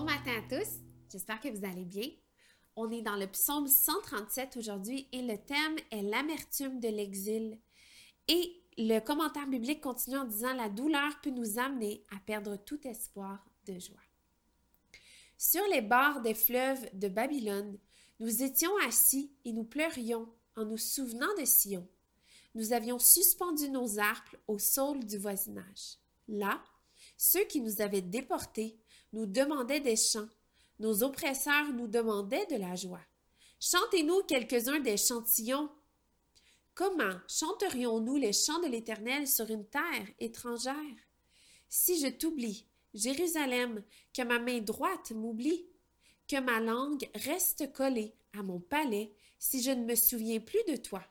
matin à tous, j'espère que vous allez bien. On est dans le psaume 137 aujourd'hui et le thème est l'amertume de l'exil. Et le commentaire biblique continue en disant La douleur peut nous amener à perdre tout espoir de joie. Sur les bords des fleuves de Babylone, nous étions assis et nous pleurions en nous souvenant de Sion. Nous avions suspendu nos arpes au sol du voisinage. Là, ceux qui nous avaient déportés nous demandaient des chants. Nos oppresseurs nous demandaient de la joie. Chantez-nous quelques-uns des chantillons. Comment chanterions-nous les chants de l'Éternel sur une terre étrangère? Si je t'oublie, Jérusalem, que ma main droite m'oublie, que ma langue reste collée à mon palais, si je ne me souviens plus de toi,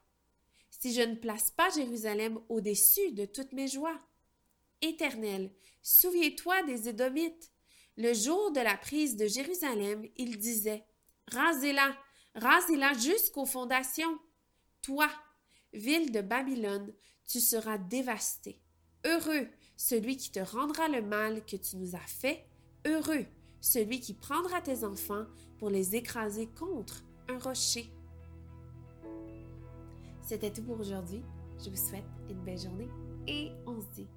si je ne place pas Jérusalem au-dessus de toutes mes joies. Éternel, souviens-toi des Édomites. Le jour de la prise de Jérusalem, il disait Rasez-la, rasez-la jusqu'aux fondations. Toi, ville de Babylone, tu seras dévastée. Heureux celui qui te rendra le mal que tu nous as fait. Heureux celui qui prendra tes enfants pour les écraser contre un rocher. C'était tout pour aujourd'hui. Je vous souhaite une belle journée et on se dit.